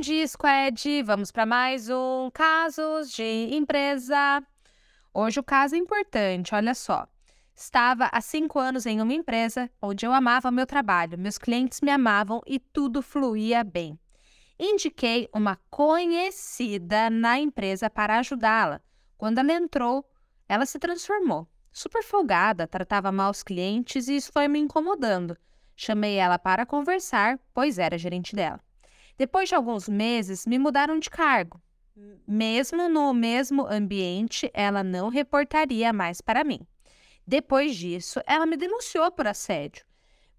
dia, Squad! Vamos para mais um Casos de Empresa. Hoje o caso é importante, olha só. Estava há cinco anos em uma empresa onde eu amava meu trabalho, meus clientes me amavam e tudo fluía bem. Indiquei uma conhecida na empresa para ajudá-la. Quando ela entrou, ela se transformou. Super folgada, tratava mal os clientes e isso foi me incomodando. Chamei ela para conversar, pois era gerente dela. Depois de alguns meses, me mudaram de cargo. Mesmo no mesmo ambiente, ela não reportaria mais para mim. Depois disso, ela me denunciou por assédio.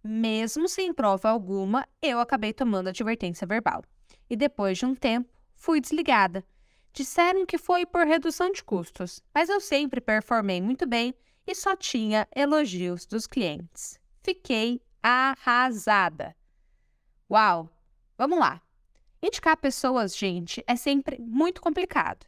Mesmo sem prova alguma, eu acabei tomando advertência verbal. E depois de um tempo, fui desligada. Disseram que foi por redução de custos, mas eu sempre performei muito bem e só tinha elogios dos clientes. Fiquei arrasada. Uau! Vamos lá. Indicar pessoas, gente, é sempre muito complicado.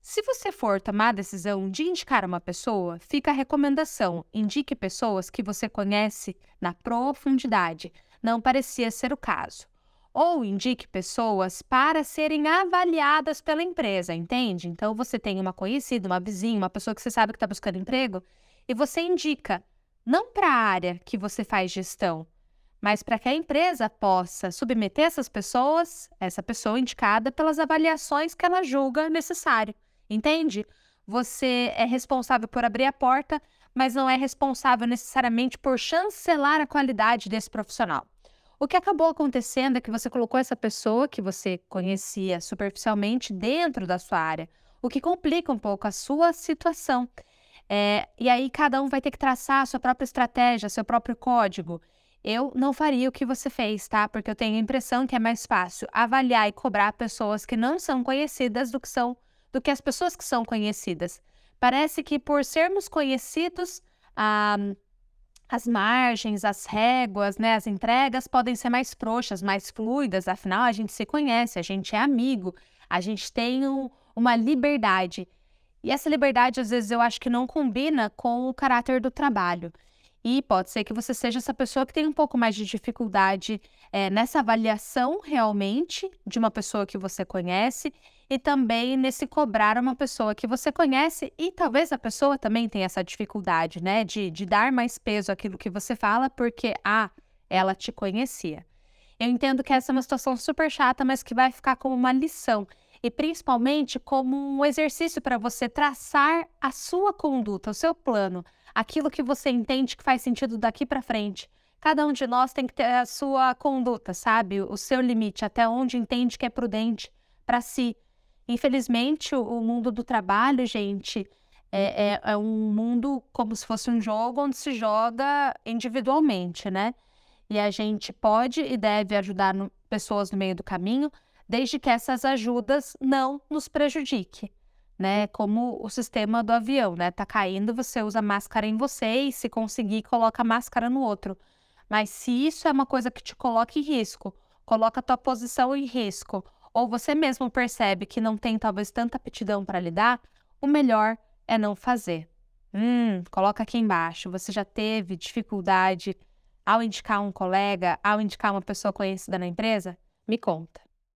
Se você for tomar a decisão de indicar uma pessoa, fica a recomendação: indique pessoas que você conhece na profundidade. Não parecia ser o caso. Ou indique pessoas para serem avaliadas pela empresa, entende? Então você tem uma conhecida, uma vizinha, uma pessoa que você sabe que está buscando emprego, e você indica não para a área que você faz gestão, mas para que a empresa possa submeter essas pessoas, essa pessoa indicada, pelas avaliações que ela julga necessário. Entende? Você é responsável por abrir a porta, mas não é responsável necessariamente por chancelar a qualidade desse profissional. O que acabou acontecendo é que você colocou essa pessoa que você conhecia superficialmente dentro da sua área, o que complica um pouco a sua situação. É, e aí cada um vai ter que traçar a sua própria estratégia, seu próprio código. Eu não faria o que você fez, tá? Porque eu tenho a impressão que é mais fácil avaliar e cobrar pessoas que não são conhecidas do que são do que as pessoas que são conhecidas. Parece que por sermos conhecidos, ah, as margens, as réguas, né, as entregas podem ser mais frouxas, mais fluidas, afinal a gente se conhece, a gente é amigo, a gente tem um, uma liberdade. E essa liberdade, às vezes, eu acho que não combina com o caráter do trabalho. E pode ser que você seja essa pessoa que tem um pouco mais de dificuldade é, nessa avaliação realmente de uma pessoa que você conhece e também nesse cobrar uma pessoa que você conhece e talvez a pessoa também tenha essa dificuldade, né, de, de dar mais peso àquilo que você fala porque, ah, ela te conhecia. Eu entendo que essa é uma situação super chata, mas que vai ficar como uma lição e principalmente como um exercício para você traçar a sua conduta, o seu plano, aquilo que você entende que faz sentido daqui para frente. Cada um de nós tem que ter a sua conduta, sabe? O seu limite, até onde entende que é prudente para si. Infelizmente, o, mundo do trabalho, gente, é, é, é, um mundo como se fosse um jogo onde se joga individualmente, né? E a gente pode e deve ajudar no, pessoas no meio do caminho, desde que essas ajudas não nos prejudique, né? Como o sistema do avião, né? Tá caindo, você usa máscara em você e se conseguir, coloca máscara no outro. Mas se isso é uma coisa que te coloca em risco, coloca a tua posição em risco, ou você mesmo percebe que não tem talvez tanta aptidão para lidar, o melhor é não fazer. Hum, coloca aqui embaixo. Você já teve dificuldade ao indicar um colega, ao indicar uma pessoa conhecida na empresa? Me conta.